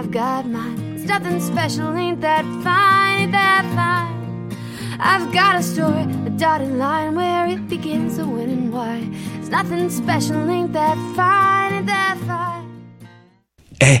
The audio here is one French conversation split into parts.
I've got mine. It's nothing special, ain't that fine, ain't that fine. I've got a story, a dotted line where it begins, a when and why. It's nothing special, ain't that fine, ain't that fine. Eh,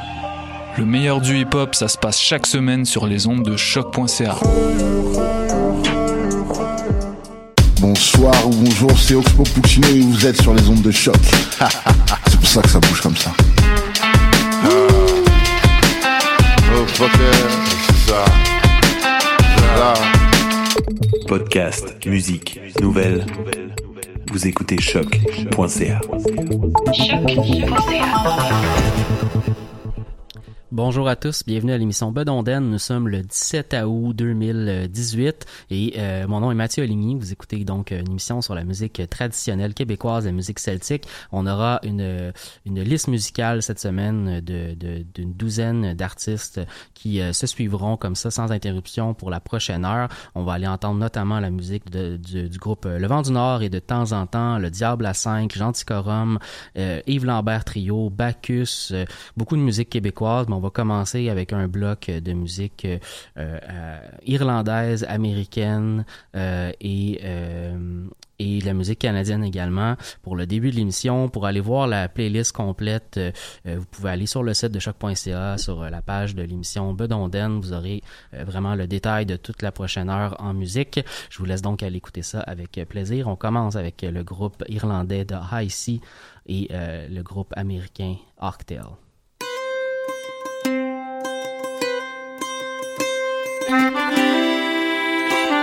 Le meilleur du hip hop, ça se passe chaque semaine sur les ondes de choc.ca. Bonsoir ou bonjour, c'est Oxpo Puccino et vous êtes sur les ondes de choc. c'est pour ça que ça bouge comme ça. Oh. Podcast, musique, nouvelles. Vous écoutez choc.ca. Bonjour à tous, bienvenue à l'émission Bedonden. Nous sommes le 17 août 2018 et euh, mon nom est Mathieu Oligny. Vous écoutez donc une émission sur la musique traditionnelle québécoise, la musique celtique. On aura une, une liste musicale cette semaine de, de- d'une douzaine d'artistes qui euh, se suivront comme ça sans interruption pour la prochaine heure. On va aller entendre notamment la musique du, groupe euh, Le Vent du Nord et de temps en temps Le Diable à 5, Genticorum, euh, Yves Lambert Trio, Bacchus, euh, beaucoup de musique québécoise, va commencer avec un bloc de musique euh, euh, irlandaise, américaine euh, et et la musique canadienne également. Pour le début de l'émission, pour aller voir la playlist complète, vous pouvez aller sur le site de choc.ca, sur la page de l'émission Bedonden. Vous aurez vraiment le détail de toute la prochaine heure en musique. Je vous laisse donc aller écouter ça avec plaisir. On commence avec le groupe irlandais de High Sea et le groupe américain Arctel.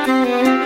Música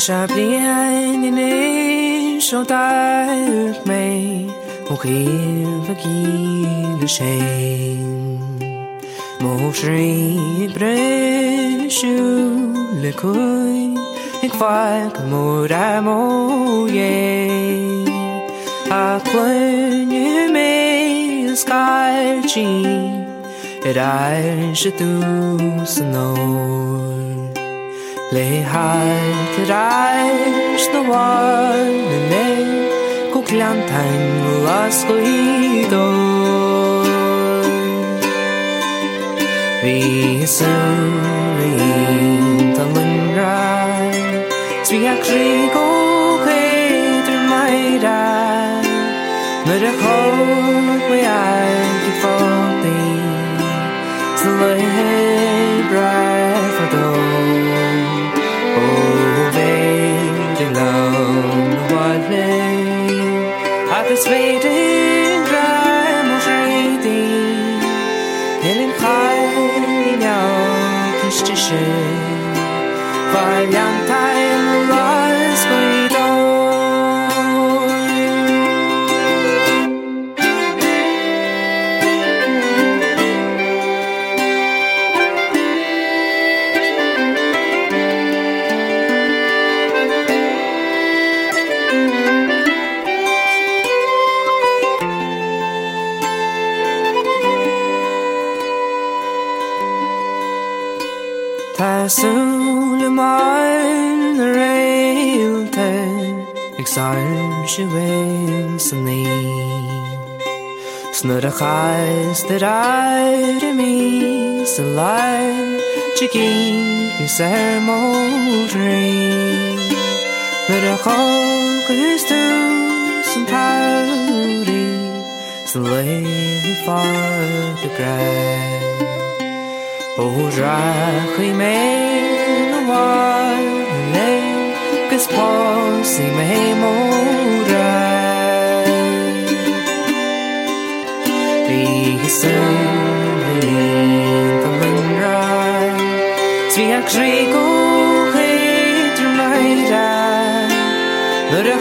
sharply hanging in zo duidelijk mee. Mocht heel vergeten zijn. Mocht schreeuwen brengen, kooi. Ik Lay high the reisn og the nei Kuklan tang lasko hido Vi søvn vi intan lungra Svia krig og is waiting, dry moshidin. armsrumsni Snurra chais der aire mi sa lai Chigi yu ser moldri Nurra chog hus tu san pauri Sa Sleep far the grave. Oh, rach i may si me murai Vi sent the Si akri ku hit my dad But a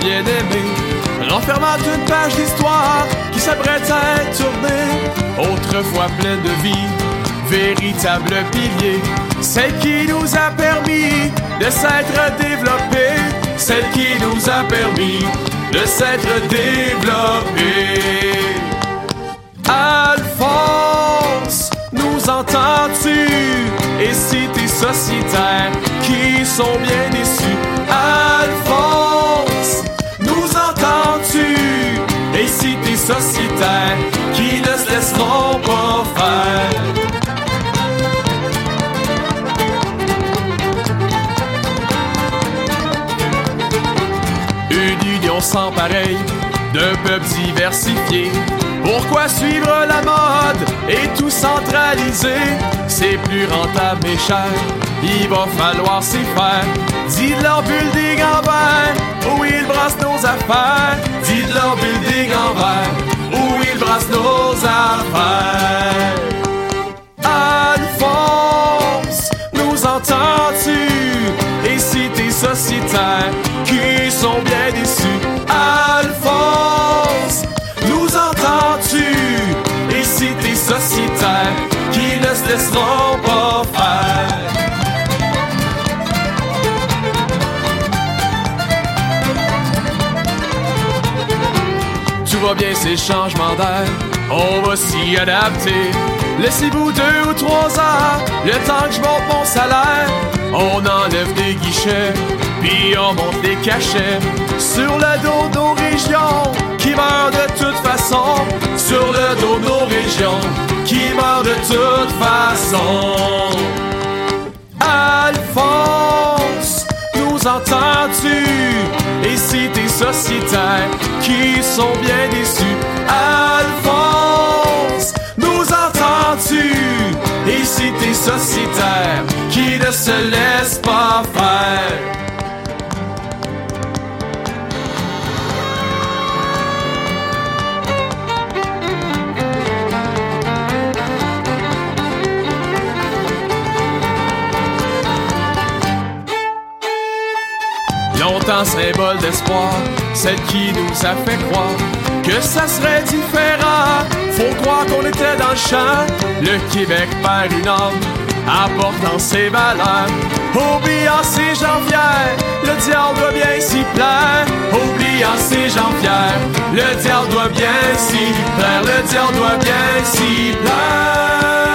bien aimée, renfermant une page d'histoire qui s'apprête à être tournée, autrefois pleine de vie, véritable pilier, celle qui nous a permis de s'être développé, celle qui nous a permis de s'être développé. Alphonse, nous entends-tu? Et si tes sociétaires qui sont bien déçus, Alphonse, sociétaires qui ne se laisseront pas faire? Une union sans pareil, d'un peuple diversifié. Pourquoi suivre la mode et tout centraliser? C'est plus rentable et cher, il va falloir s'y faire. Dis-leur building en verre, où ils brassent nos affaires. Dis-leur building en verre, où ils brassent nos affaires. Alphonse, nous entends-tu? Et si tes sociétaires qui sont bien déçus, se laisseront pas faire? Tout va bien, ces changements d'air, on va s'y adapter. Laissez-vous deux ou trois ans, le temps que je monte mon salaire. On enlève des guichets, puis on monte des cachets. Sur le dos de nos régions, qui meurent de toute façon. Sur le dos de nos régions, qui meurent de toute façon. Alphonse, nous entends-tu? Et si tes sociétaires qui sont bien déçus, Alphonse, nous entends-tu? Et si tes sociétaires qui ne se laissent pas faire? Longtemps symbole d'espoir, celle qui nous a fait croire que ça serait différent. Faut croire qu'on était dans le champ, le Québec perd une âme, apportant ses valeurs. Oubliant ses fiers, le diable doit bien s'y plaire. Oubliant ses fiers, le diable doit bien s'y plaire, le diable doit bien s'y plaire.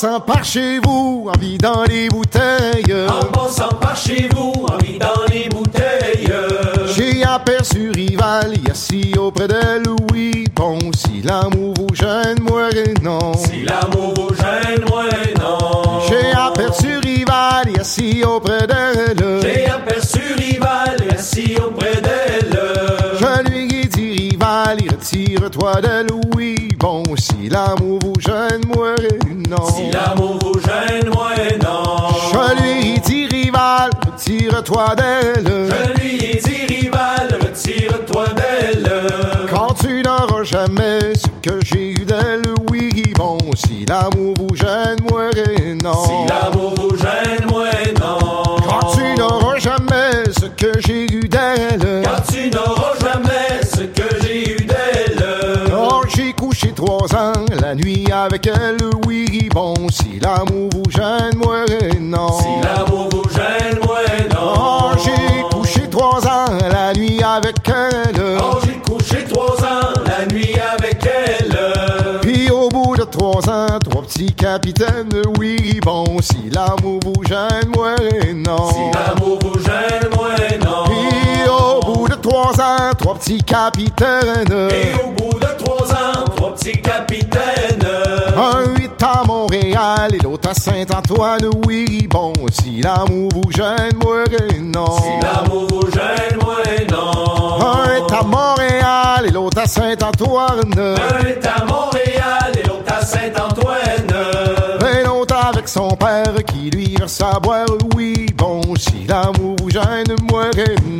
Passant par chez vous, en vidant les bouteilles. En passant par chez vous, en vidant les bouteilles. J'ai aperçu Rival, assis auprès de Louis Ponce. Si l'amour vous gêne, moi non. Si l'amour vous gêne, moi non. J'ai aperçu Rival, assis auprès d'elle. J'ai aperçu Rival, assis auprès d'elle. Je lui ai dit Rival, retire-toi de Louis. Bon, si l'amour vous gêne, moi non. Si l'amour vous gêne, moi non. Je lui ai dit Rival, retire-toi d'elle. Je lui ai dit Rival, retire-toi d'elle. Quand tu n'auras jamais ce que j'ai eu d'elle, oui, bon, si l'amour vous gêne, moi non. Si l'amour vous gêne, moi non. Quand tu n'auras jamais ce que j'ai eu la nuit avec elle, oui, bon, si l'amour vous gêne, moi, eh, non. Si l'amour vous gêne, moi, eh, non. Oh, j'ai couché trois ans la nuit avec elle. Oh, j'ai couché trois ans la nuit avec elle. Puis au bout de trois ans, trois petits capitaines, oui, bon, si l'amour vous gêne, moi, eh, non. Si l'amour vous gêne, moi, non. Puis au bout de trois ans, trois petits capitaines. Et au bout de trois ans, trois petits À Saint-Antoine, oui, bon, si l'amour vous gêne, moi, non. Si l'amour vous gêne, moi, non. Un est à Montréal et l'autre à Saint-Antoine. Un est à Montréal et l'autre à Saint-Antoine. L'autre avec son père qui lui verse à boire, oui, bon, si l'amour vous gêne, moi,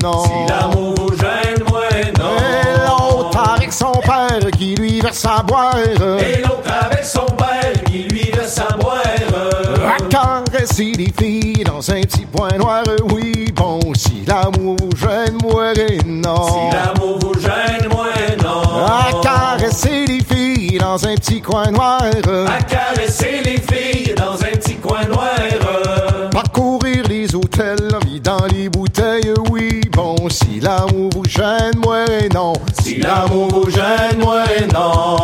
non. Si l'amour vous gêne, moi, non. Et l'autre avec son père qui lui verse à boire. Et l'autre avec son père qui lui verse à boire. À caresser les filles dans un petit point noir, oui, bon, si l'amour vous gêne, moi, non. Si l'amour vous gêne, moi, non. À caresser les filles dans un petit coin noir. À caresser les filles dans un petit coin noir. Parcourir les hôtels, mis dans les bouteilles, oui, bon, si l'amour vous gêne, moi, non. Si l'amour vous gêne, moi, non.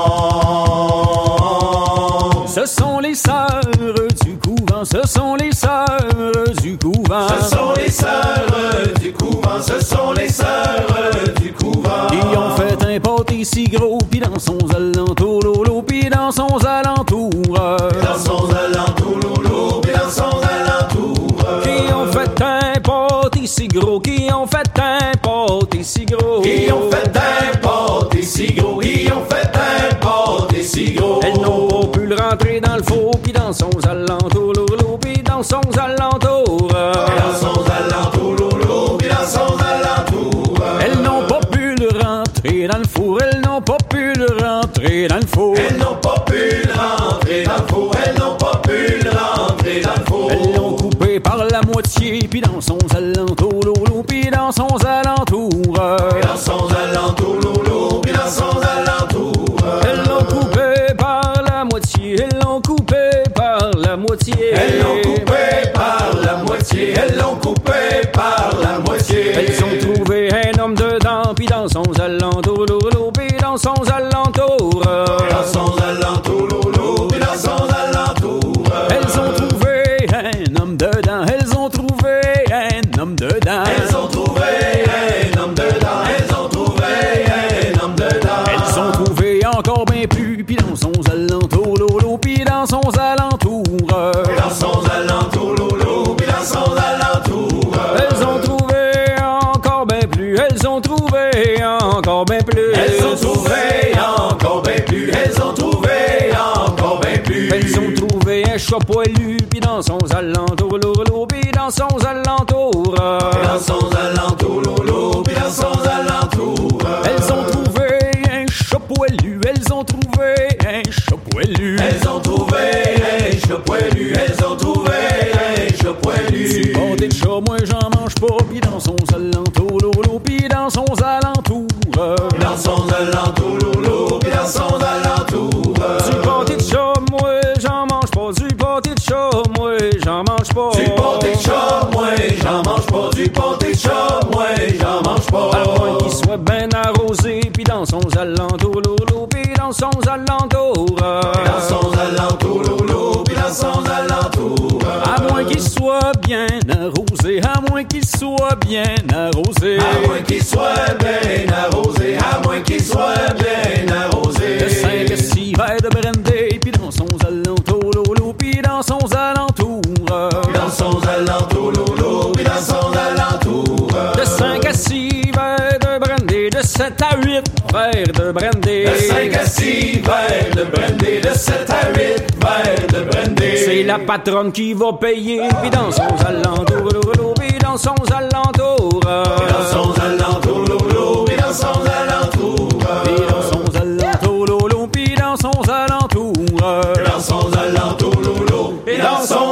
Ce sont les sœurs du couvent, ce sont les sœurs du couvent. Ce sont les sœurs du couvent, ce sont les sœurs du couvent. Qui ont fait un pâté si gros, pis dans son alentour, lolo, pis dans son alentour. Dans son alentour, lolo, pis dans son alentour. Qui ont fait un pâté si gros, qui ont fait un pâté si gros. Qui ont fait un pâté si gros, qui ont fait un pâté si gros. Elles n'ont pas pu le rentrer dans le four, pis dans son alentour, lolo, pis dans son alentour. Dans son alentour, lolo, pis dans son alentour. Elles n'ont pas rentrer dans le four, elles n'ont pas pu le rentrer dans le four. Elles n'ont pas pu le rentrer dans le four, elles n'ont pas pu le rentrer dans le four. Elles l'ont coupé par la moitié, puis dans son alentour, lolo, puis dans son alentour. Dans son alentour, lolo, puis dans son alentour. Elles l'ont coupé par la moitié, elles l'ont coupé par la moitié. Elles l'ont coupé par la moitié, elles l'ont coupé par la moitié. Elles puis dans son alentour, chat poilu, puis dans son alentour, lolo, puis dans son alentour. Dans son alentour, lolo, puis dans son alentour. Elles ont trouvé un chat poilu, elles ont trouvé un chat poilu. Elles ont trouvé un chat poilu, elles ont trouvé un chat poilu. Du pâté de chat, moi j'en mange pas, puis dans son puis dans son alentour, lolo, puis dans son alentour. Dans son alentour, lolo, puis dans son alentour. À moins qu'il soit bien arrosé, à moins qu'il soit bien arrosé. À moins qu'il soit bien arrosé, à moins qu'il soit bien arrosé. De cinq à six verres de brandy, puis dans son alentour, lolo, puis dans son alentour. Dans son alentour, lolo, puis dans son alentour. De 5 à 6 verres de brandy, de 7 à 8 verres de brandy. De 5 à 6 verres de brandy, de 7 à 8 verres de brandy. C'est la patronne qui va payer, puis dans son alentour, lolo, puis dans son alentour. Dans son alentour, lolo, puis dans son alentour. Puis dans son alentour, lolo, puis dans son alentour. Dans son alentour, lolo, et dans son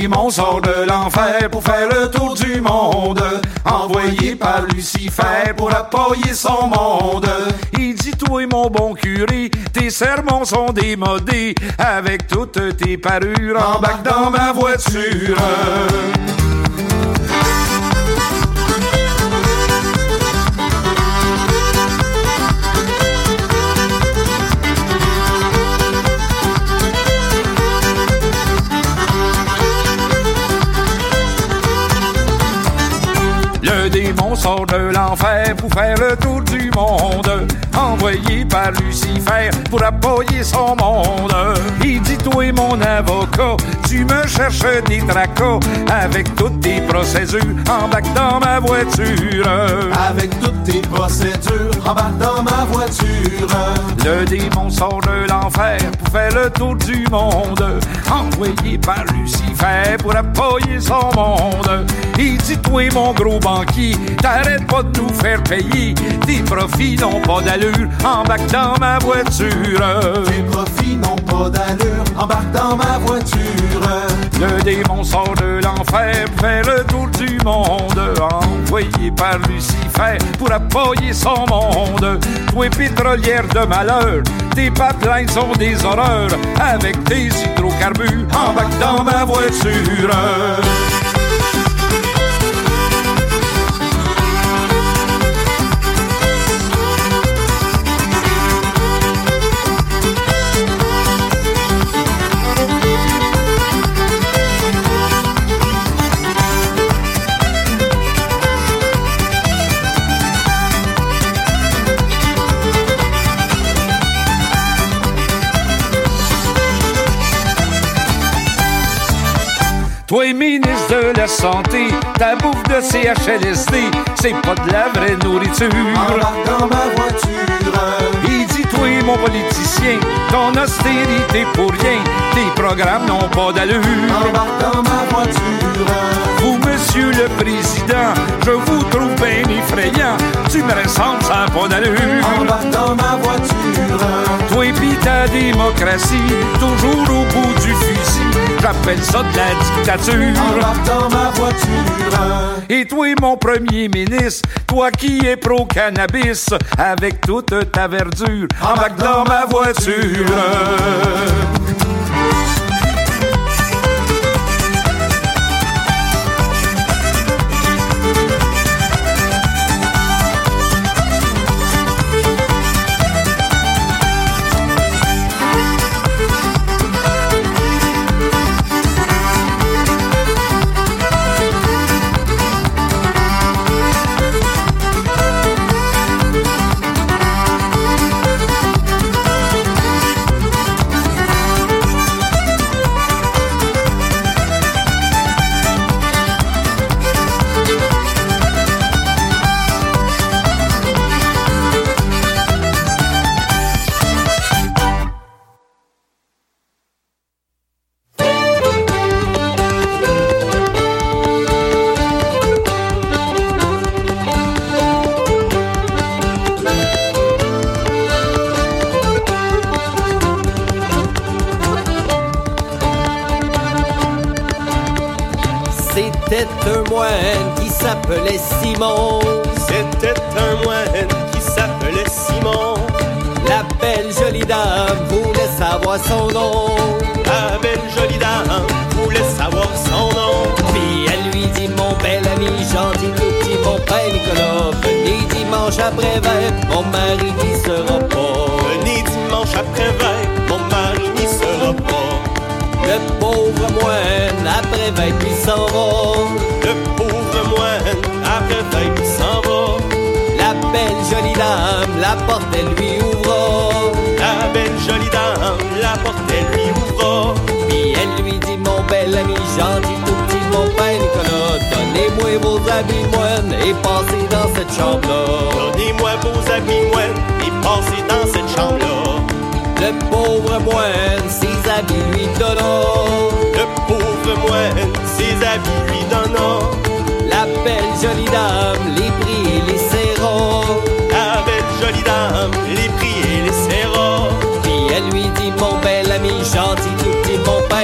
démon sort de l'enfer pour faire le tour du monde. Envoyé par Lucifer pour appuyer son monde. Il dit, toi, mon bon curé, tes sermons sont démodés. Avec toutes tes parures, embarque dans ma voiture. Sort de l'enfer pour faire le tour du monde. Envoyé par Lucifer pour appuyer son monde. Il dit, toi, mon avocat, tu me cherches des tracas. Avec toutes tes procédures, embarque dans ma voiture. Avec toutes tes procédures, embarque dans ma voiture. Le démon sort de l'enfer pour faire le tour du monde. Envoyé par Lucifer pour appuyer son monde. Il dit, toi, mon gros banquier, t'arrêtes pas de nous faire payer. Tes profits n'ont pas d'allure, embarque dans ma voiture. Tes profits n'ont pas d'allure, embarque dans ma voiture. Le démon sort de l'enfer faire le tour du monde. Envoyé par Lucifer pour appuyer son monde. Toi, pétrolière de malheur, tes pipelines sont des horreurs. Avec tes hydrocarbures, embarque dans ma voiture. Toi, ministre de la Santé, ta bouffe de CHLSD, c'est pas de la vraie nourriture. Embarque dans ma voiture. Il dit, toi, mon politicien, ton austérité pour rien, tes programmes n'ont pas d'allure. Embarque dans ma voiture. Vous, monsieur le président, je vous trouve bien effrayant. Tu me ressembles sans pas d'allure. Embarque dans ma voiture. Toi pis ta démocratie, toujours au bout du fusil. J'appelle ça de la dictature. Dans ma voiture. Et toi, mon premier ministre, toi qui es pro-cannabis, avec toute ta verdure, embarque dans ma voiture.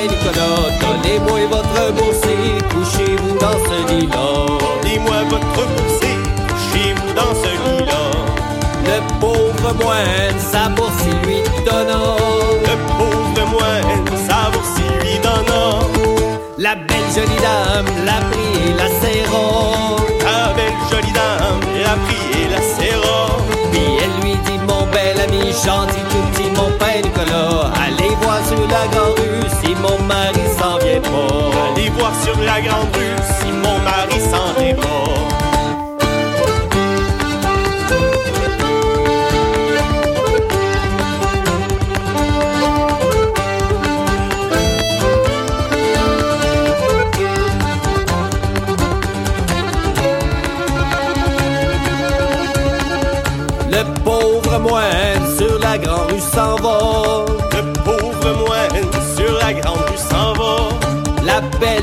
Nicolas. Donnez-moi votre bourse couchez-vous dans ce lit-là. Donnez-moi votre bourse couchez-vous dans ce lit-là. Le pauvre moine, sa bourse lui donnant. Le pauvre moine, sa bourse lui donnant. La belle jolie dame l'a pris et la serrant. Gentil tout petit mon père Nicolas. Allez voir sur la grande rue si mon mari s'en vient pas. Allez voir sur la grande rue si mon mari s'en vient pas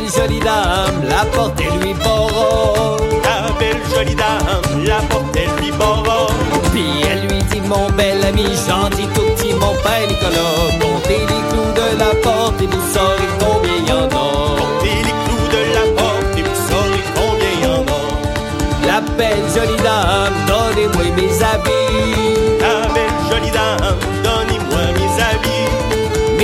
belle jolie dame la porte et lui borra La belle jolie dame la porte et lui borra Puis elle lui dit mon bel ami gentil tout petit mon père Nicolas. Comptez les clous de la porte et vous saurez combien y en a. Comptez les clous de la porte et vous saurez combien y en a. La belle jolie dame donnez-moi mes habits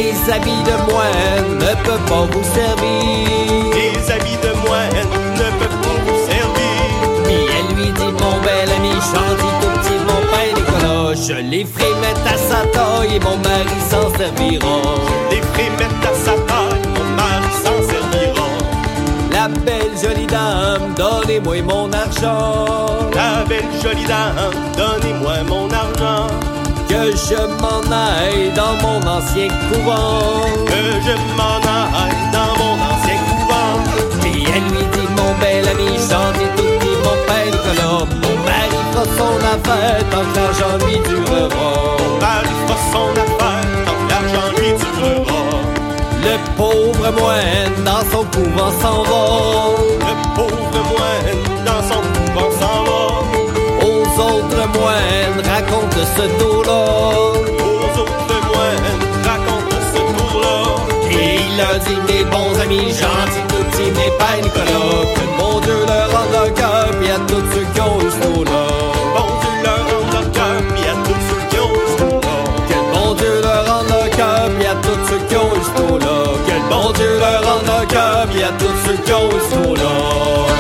Mes habits de moine ne peuvent pas vous servir. Les habits de moine ne peuvent pas vous servir. Puis elle lui dit mon bel ami gentil tout petit mon père Nicolas Je les ferai mettre à sa taille et mon mari s'en servira. Je les ferai mettre à sa taille, mon mari s'en servira. La belle jolie dame donnez-moi mon argent. La belle jolie dame donnez-moi mon argent je m'en aille dans mon ancien couvent. Que je m'en aille dans mon ancien couvent. Puis elle lui dit mon bel ami gentil tout petit mon père Nicolas Mon mari fera son affaire tant que l'argent lui durera. Mon mari fera son affaire tant que l'argent lui durera. Le pauvre moine dans son couvent s'en va. Le pauvre moine dans son couvent moines raconte ce dos-là Aux autres moines raconte ce tour-là. Et il leur dit mes bons amis gentils tout petits Nicolas Que mon Dieu leur rende leur cœur puis à tous ceux qui ont eu ce dos-là Bon Dieu leur rende leur cœur puis à tous ceux qui ont eu ce tour-là. Que bon Dieu leur rende leur cœur puis à tous ceux qui ont eu ce dos-là Que bon Dieu leur rende leur cœur puis à tous ceux qui ont eu ce dos-là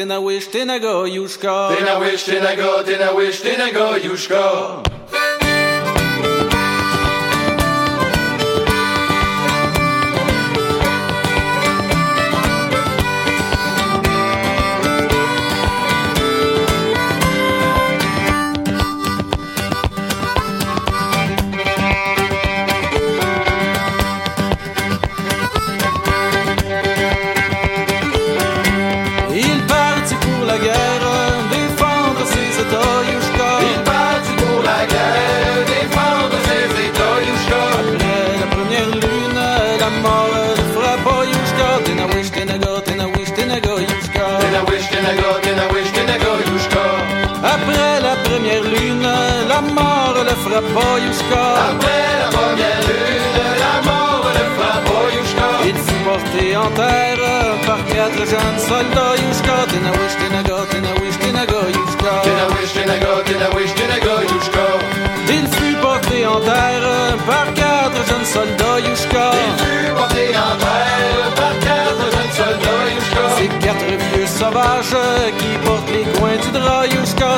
Tenaga, Tenawish, Tenaga, Yushka. Tenawish, Tenaga, Tenawish, Tenaga, Yushka. Il frappe pas, Yushka. Après la première lune, la mort ne frappe pas, Yushka. Il fut porté en terre par quatre jeunes soldats, Yushka. Tenawish, tenaga, tenawish, tenaga, Yushka. Tenawish, tenaga, tenawish, tenaga, Yushka. Il fut porté en terre par quatre jeunes soldats, Yushka. Il fut porté en terre par quatre jeunes soldats, Yushka. Ces quatre vieux sauvages qui portent les coins du drap, Yushka.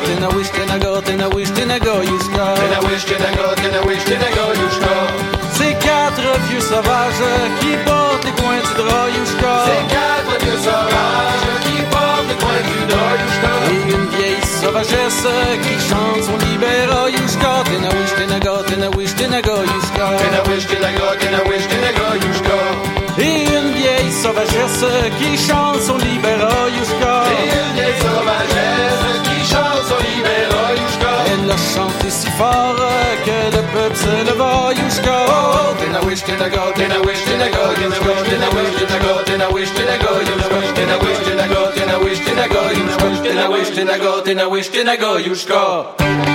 Vieille sauvagesse qui chante son libéra, Yushka. Et une vieille sauvagesse qui chante son libéra, Yushka. Elle a chanté si fort que le peuple se leva, Yushka. Oh, tenawish, tenaga, tenawish, tenaga, Yushka. Tenawish, tenaga, tenawish, tenaga, Yushka. Tenawish, tenaga, tenawish, tenaga, Yushka. Tenawish, tenaga, tenawish, tenaga, Yushka.